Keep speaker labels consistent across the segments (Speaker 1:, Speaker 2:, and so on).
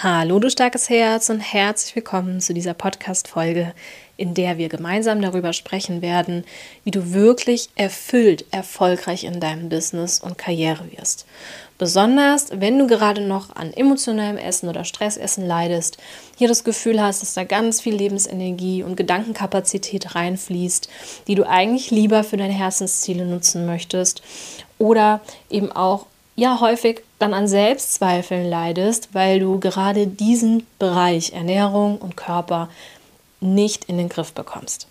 Speaker 1: Hallo, du starkes Herz und herzlich willkommen zu dieser Podcast-Folge, in der wir gemeinsam darüber sprechen werden, wie du wirklich erfüllt erfolgreich in deinem Business und Karriere wirst. Besonders, wenn du gerade noch an emotionalem Essen oder Stressessen leidest, hier das Gefühl hast, dass da ganz viel Lebensenergie und Gedankenkapazität reinfließt, die du eigentlich lieber für deine Herzensziele nutzen möchtest oder eben auch ja häufig dann an Selbstzweifeln leidest, weil du gerade diesen Bereich Ernährung und Körper nicht in den Griff bekommst.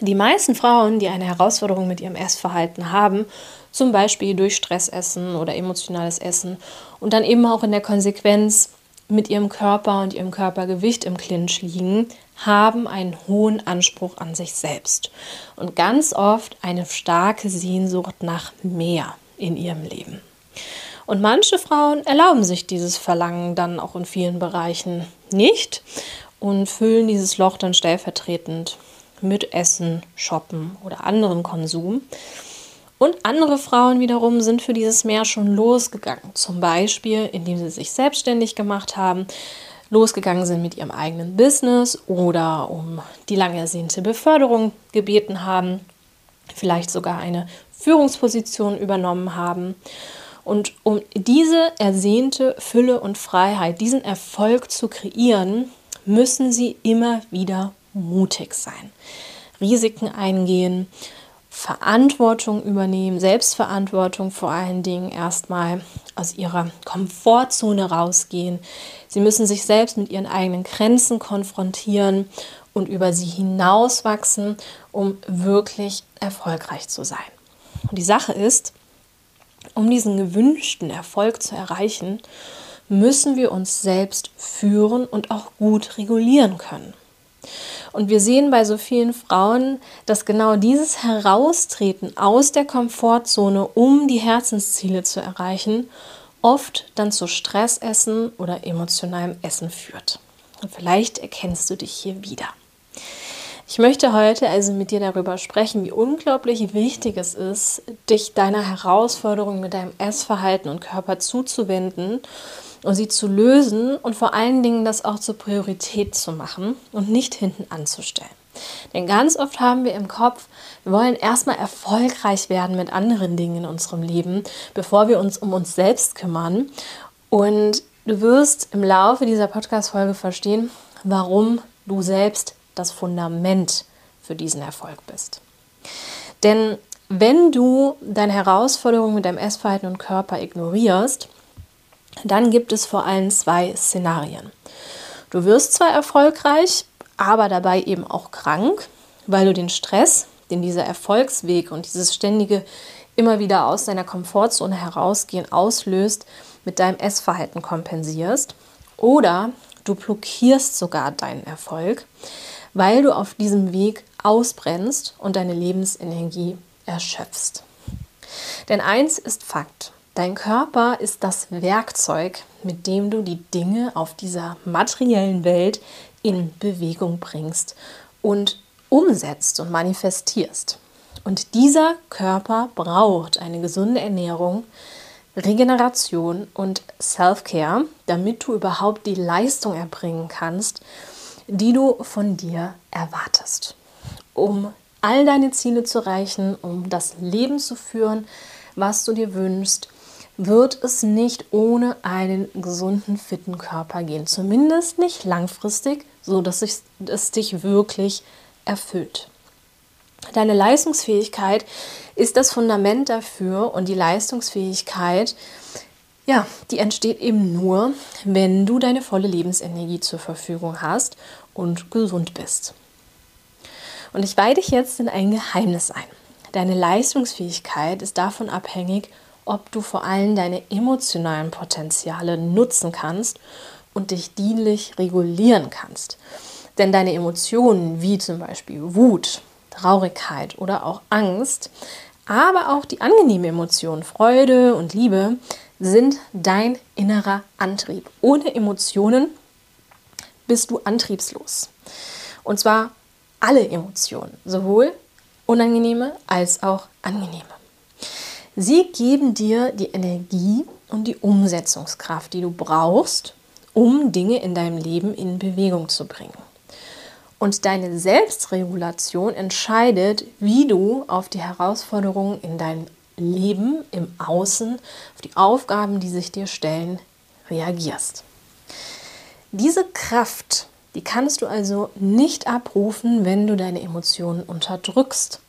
Speaker 1: Die meisten Frauen, die eine Herausforderung mit ihrem Essverhalten haben, zum Beispiel durch Stressessen oder emotionales Essen und dann eben auch in der Konsequenz mit ihrem Körper und ihrem Körpergewicht im Clinch liegen, haben einen hohen Anspruch an sich selbst und ganz oft eine starke Sehnsucht nach mehr in ihrem Leben. Und manche Frauen erlauben sich dieses Verlangen dann auch in vielen Bereichen nicht und füllen dieses Loch dann stellvertretend mit Essen, Shoppen oder anderem Konsum. Und andere Frauen wiederum sind für dieses Meer schon losgegangen. Zum Beispiel, indem sie sich selbstständig gemacht haben, losgegangen sind mit ihrem eigenen Business oder um die lang ersehnte Beförderung gebeten haben, vielleicht sogar eine Führungsposition übernommen haben. Und um diese ersehnte Fülle und Freiheit, diesen Erfolg zu kreieren, müssen sie immer wieder mutig sein, Risiken eingehen, Verantwortung übernehmen, Selbstverantwortung vor allen Dingen erstmal aus ihrer Komfortzone rausgehen. Sie müssen sich selbst mit ihren eigenen Grenzen konfrontieren und über sie hinauswachsen, um wirklich erfolgreich zu sein. Und die Sache ist, um diesen gewünschten Erfolg zu erreichen, müssen wir uns selbst führen und auch gut regulieren können. Und wir sehen bei so vielen Frauen, dass genau dieses Heraustreten aus der Komfortzone, um die Herzensziele zu erreichen, oft dann zu Stressessen oder emotionalem Essen führt. Und vielleicht erkennst du dich hier wieder. Ich möchte heute also mit dir darüber sprechen, wie unglaublich wichtig es ist, dich deiner Herausforderung mit deinem Essverhalten und Körper zuzuwenden und sie zu lösen und vor allen Dingen das auch zur Priorität zu machen und nicht hinten anzustellen. Denn ganz oft haben wir im Kopf, wir wollen erstmal erfolgreich werden mit anderen Dingen in unserem Leben, bevor wir uns um uns selbst kümmern. Und du wirst im Laufe dieser Podcast-Folge verstehen, warum du selbst das Fundament für diesen Erfolg bist. Denn wenn du deine Herausforderungen mit deinem Essverhalten und Körper ignorierst, dann gibt es vor allem zwei Szenarien. Du wirst zwar erfolgreich, aber dabei eben auch krank, weil du den Stress, den dieser Erfolgsweg und dieses ständige immer wieder aus deiner Komfortzone herausgehen auslöst, mit deinem Essverhalten kompensierst. Oder du blockierst sogar deinen Erfolg, weil du auf diesem Weg ausbrennst und deine Lebensenergie erschöpfst. Denn eins ist Fakt. Dein Körper ist das Werkzeug, mit dem du die Dinge auf dieser materiellen Welt in Bewegung bringst und umsetzt und manifestierst. Und dieser Körper braucht eine gesunde Ernährung, Regeneration und Self-Care, damit du überhaupt die Leistung erbringen kannst, die du von dir erwartest, um all deine Ziele zu erreichen, um das Leben zu führen, was du dir wünschst, wird es nicht ohne einen gesunden, fitten Körper gehen. Zumindest nicht langfristig, so dass es dich wirklich erfüllt. Deine Leistungsfähigkeit ist das Fundament dafür und die Leistungsfähigkeit ja, die entsteht eben nur, wenn du deine volle Lebensenergie zur Verfügung hast und gesund bist. Und ich weihe dich jetzt in ein Geheimnis ein. Deine Leistungsfähigkeit ist davon abhängig, ob du vor allem deine emotionalen Potenziale nutzen kannst und dich dienlich regulieren kannst. Denn deine Emotionen wie zum Beispiel Wut, Traurigkeit oder auch Angst, aber auch die angenehmen Emotionen Freude und Liebe sind dein innerer Antrieb. Ohne Emotionen bist du antriebslos. Und zwar alle Emotionen, sowohl unangenehme als auch angenehme. Sie geben dir die Energie und die Umsetzungskraft, die du brauchst, um Dinge in deinem Leben in Bewegung zu bringen. Und deine Selbstregulation entscheidet, wie du auf die Herausforderungen in deinem Leben, im Außen, auf die Aufgaben, die sich dir stellen, reagierst. Diese Kraft, die kannst du also nicht abrufen, wenn du deine Emotionen unterdrückst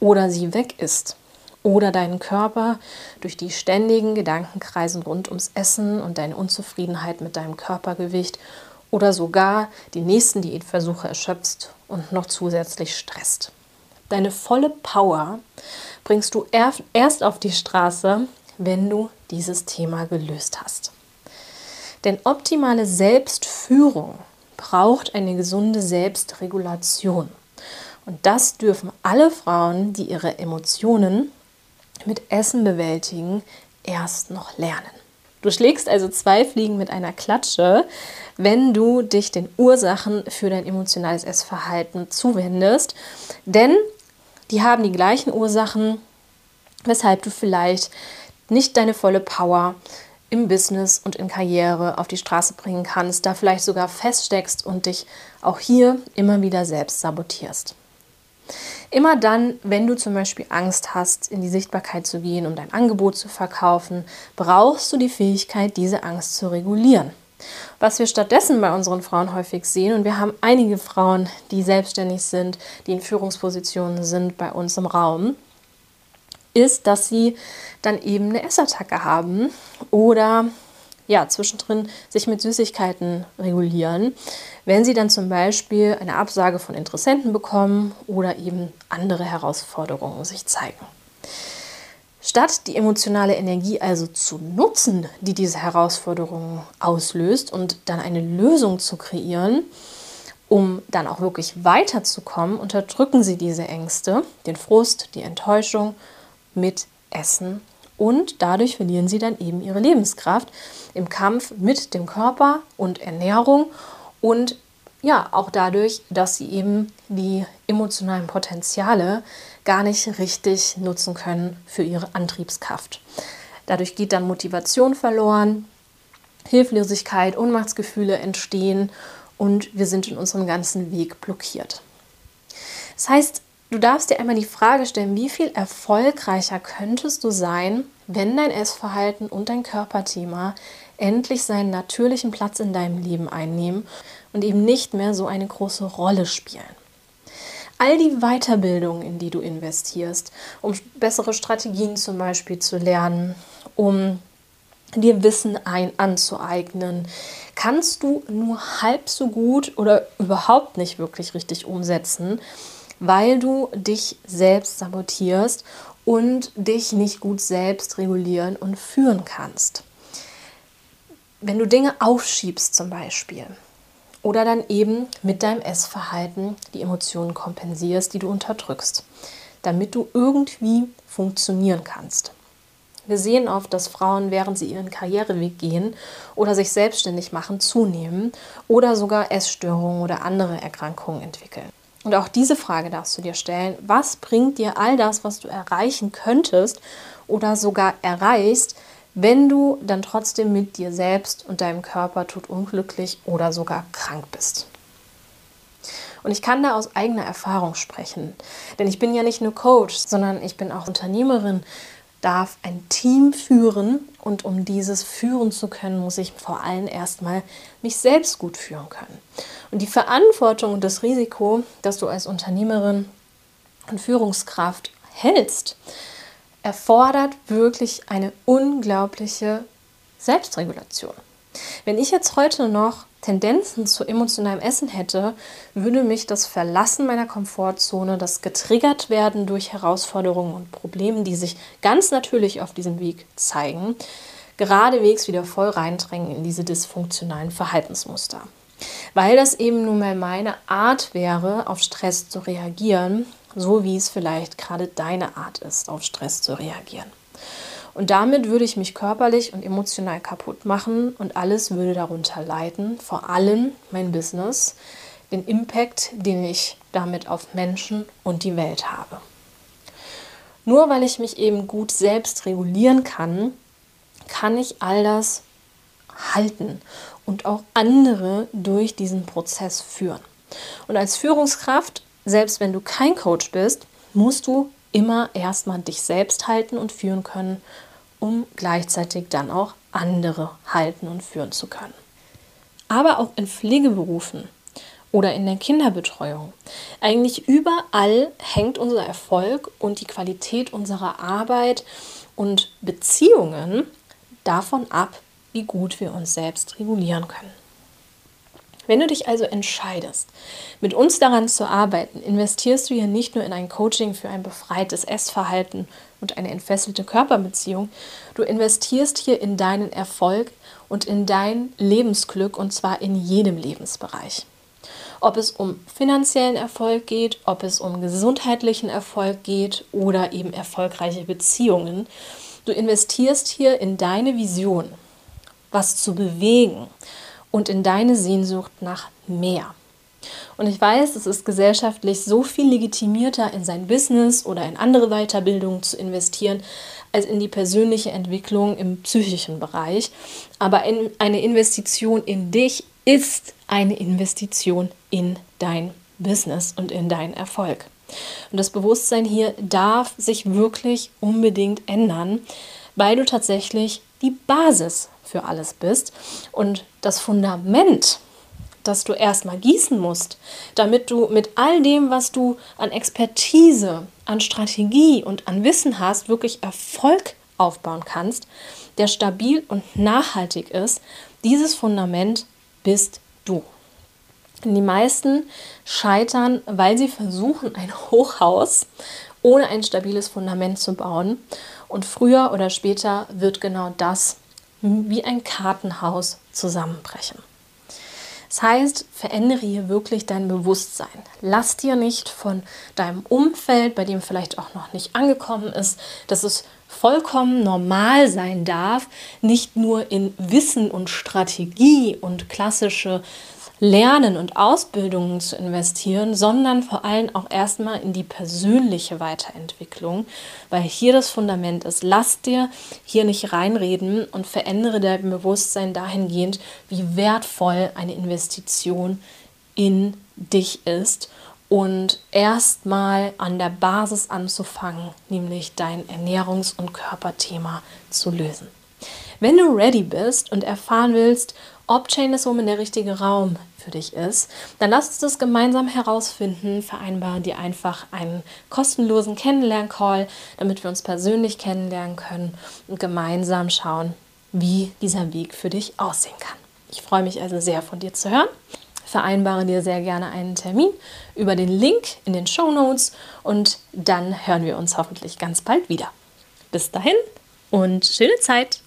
Speaker 1: oder sie weg ist oder deinen Körper durch die ständigen Gedankenkreisen rund ums Essen und deine Unzufriedenheit mit deinem Körpergewicht oder sogar die nächsten Diätversuche erschöpfst und noch zusätzlich stresst. Deine volle Power bringst du erst auf die Straße, wenn du dieses Thema gelöst hast. Denn optimale Selbstführung braucht eine gesunde Selbstregulation. Und das dürfen alle Frauen, die ihre Emotionen mit Essen bewältigen, erst noch lernen. Du schlägst also zwei Fliegen mit einer Klatsche, wenn du dich den Ursachen für dein emotionales Essverhalten zuwendest. Denn die haben die gleichen Ursachen, weshalb du vielleicht nicht deine volle Power im Business und in Karriere auf die Straße bringen kannst, da vielleicht sogar feststeckst und dich auch hier immer wieder selbst sabotierst. Immer dann, wenn du zum Beispiel Angst hast, in die Sichtbarkeit zu gehen, um dein Angebot zu verkaufen, brauchst du die Fähigkeit, diese Angst zu regulieren. Was wir stattdessen bei unseren Frauen häufig sehen, und wir haben einige Frauen, die selbstständig sind, die in Führungspositionen sind bei uns im Raum, ist, dass sie dann eben eine Essattacke haben oder ja, zwischendrin sich mit Süßigkeiten regulieren, wenn sie dann zum Beispiel eine Absage von Interessenten bekommen oder eben andere Herausforderungen sich zeigen. Statt die emotionale Energie also zu nutzen, die diese Herausforderungen auslöst und dann eine Lösung zu kreieren, um dann auch wirklich weiterzukommen, unterdrücken sie diese Ängste, den Frust, die Enttäuschung mit Essen und dadurch verlieren sie dann eben ihre Lebenskraft im Kampf mit dem Körper und Ernährung und ja, auch dadurch, dass sie eben die emotionalen Potenziale gar nicht richtig nutzen können für ihre Antriebskraft. Dadurch geht dann Motivation verloren, Hilflosigkeit, Ohnmachtsgefühle entstehen und wir sind in unserem ganzen Weg blockiert. Das heißt, Du darfst dir einmal die Frage stellen, wie viel erfolgreicher könntest du sein, wenn dein Essverhalten und dein Körperthema endlich seinen natürlichen Platz in deinem Leben einnehmen und eben nicht mehr so eine große Rolle spielen. All die Weiterbildung, in die du investierst, um bessere Strategien zum Beispiel zu lernen, um dir Wissen ein anzueignen, kannst du nur halb so gut oder überhaupt nicht wirklich richtig umsetzen, weil du dich selbst sabotierst und dich nicht gut selbst regulieren und führen kannst. Wenn du Dinge aufschiebst zum Beispiel oder dann eben mit deinem Essverhalten die Emotionen kompensierst, die du unterdrückst, damit du irgendwie funktionieren kannst. Wir sehen oft, dass Frauen, während sie ihren Karriereweg gehen oder sich selbstständig machen, zunehmen oder sogar Essstörungen oder andere Erkrankungen entwickeln. Und auch diese Frage darfst du dir stellen. Was bringt dir all das, was du erreichen könntest oder sogar erreichst, wenn du dann trotzdem mit dir selbst und deinem Körper tut unglücklich oder sogar krank bist? Und ich kann da aus eigener Erfahrung sprechen, denn ich bin ja nicht nur Coach, sondern ich bin auch Unternehmerin, darf ein Team führen und um dieses führen zu können, muss ich vor allem erstmal mich selbst gut führen können. Und die Verantwortung und das Risiko, das du als Unternehmerin und Führungskraft hältst, erfordert wirklich eine unglaubliche Selbstregulation. Wenn ich jetzt heute noch Tendenzen zu emotionalem Essen hätte, würde mich das Verlassen meiner Komfortzone, das getriggert werden durch Herausforderungen und Probleme, die sich ganz natürlich auf diesem Weg zeigen, geradewegs wieder voll reindrängen in diese dysfunktionalen Verhaltensmuster. Weil das eben nun mal meine Art wäre, auf Stress zu reagieren, so wie es vielleicht gerade deine Art ist, auf Stress zu reagieren. Und damit würde ich mich körperlich und emotional kaputt machen und alles würde darunter leiden, vor allem mein Business, den Impact, den ich damit auf Menschen und die Welt habe. Nur weil ich mich eben gut selbst regulieren kann, kann ich all das halten und auch andere durch diesen Prozess führen. Und als Führungskraft, selbst wenn du kein Coach bist, musst du immer erstmal dich selbst halten und führen können, um gleichzeitig dann auch andere halten und führen zu können. Aber auch in Pflegeberufen oder in der Kinderbetreuung. Eigentlich überall hängt unser Erfolg und die Qualität unserer Arbeit und Beziehungen davon ab, wie gut wir uns selbst regulieren können. Wenn du dich also entscheidest, mit uns daran zu arbeiten, investierst du ja nicht nur in ein Coaching für ein befreites Essverhalten und eine entfesselte Körperbeziehung, du investierst hier in deinen Erfolg und in dein Lebensglück und zwar in jedem Lebensbereich. Ob es um finanziellen Erfolg geht, ob es um gesundheitlichen Erfolg geht oder eben erfolgreiche Beziehungen. Du investierst hier in deine Vision, was zu bewegen und in deine Sehnsucht nach mehr. Und ich weiß, es ist gesellschaftlich so viel legitimierter, in sein Business oder in andere Weiterbildungen zu investieren, als in die persönliche Entwicklung im psychischen Bereich. Aber in eine Investition in dich ist eine Investition in dein Business und in deinen Erfolg. Und das Bewusstsein hier darf sich wirklich unbedingt ändern, weil du tatsächlich die Basis für alles bist und das Fundament, das du erstmal gießen musst, damit du mit all dem, was du an Expertise, an Strategie und an Wissen hast, wirklich Erfolg aufbauen kannst, der stabil und nachhaltig ist. Dieses Fundament bist du. Die meisten scheitern, weil sie versuchen, ein Hochhaus ohne ein stabiles Fundament zu bauen. Und früher oder später wird genau das wie ein Kartenhaus zusammenbrechen. Das heißt, verändere hier wirklich dein Bewusstsein. Lass dir nicht von deinem Umfeld, bei dem vielleicht auch noch nicht angekommen ist, dass es vollkommen normal sein darf, nicht nur in Wissen und Strategie und klassische Lernen und Ausbildungen zu investieren, sondern vor allem auch erstmal in die persönliche Weiterentwicklung, weil hier das Fundament ist. Lass dir hier nicht reinreden und verändere dein Bewusstsein dahingehend, wie wertvoll eine Investition in dich ist und erstmal an der Basis anzufangen, nämlich dein Ernährungs- und Körperthema zu lösen. Wenn du ready bist und erfahren willst, ob Chain is Home der richtige Raum für dich ist, dann lass uns das gemeinsam herausfinden. Vereinbare dir einfach einen kostenlosen Kennenlern-Call, damit wir uns persönlich kennenlernen können und gemeinsam schauen, wie dieser Weg für dich aussehen kann. Ich freue mich also sehr von dir zu hören. Vereinbare dir sehr gerne einen Termin über den Link in den Show Notes und dann hören wir uns hoffentlich ganz bald wieder. Bis dahin und schöne Zeit!